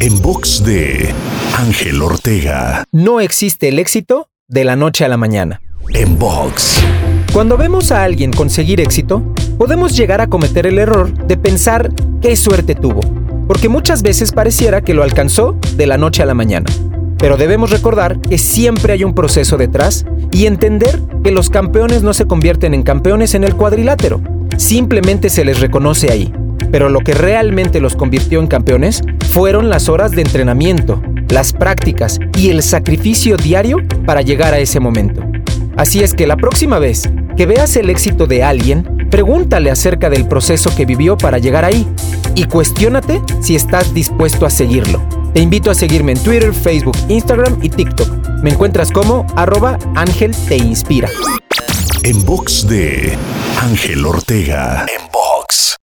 En box de Ángel Ortega. No existe el éxito de la noche a la mañana. En box. Cuando vemos a alguien conseguir éxito, podemos llegar a cometer el error de pensar qué suerte tuvo, porque muchas veces pareciera que lo alcanzó de la noche a la mañana. Pero debemos recordar que siempre hay un proceso detrás y entender que los campeones no se convierten en campeones en el cuadrilátero, simplemente se les reconoce ahí. Pero lo que realmente los convirtió en campeones fueron las horas de entrenamiento, las prácticas y el sacrificio diario para llegar a ese momento. Así es que la próxima vez que veas el éxito de alguien, pregúntale acerca del proceso que vivió para llegar ahí y cuestiónate si estás dispuesto a seguirlo. Te invito a seguirme en Twitter, Facebook, Instagram y TikTok. Me encuentras como arroba Ángel Te Inspira. En box de Ángel Ortega. En box.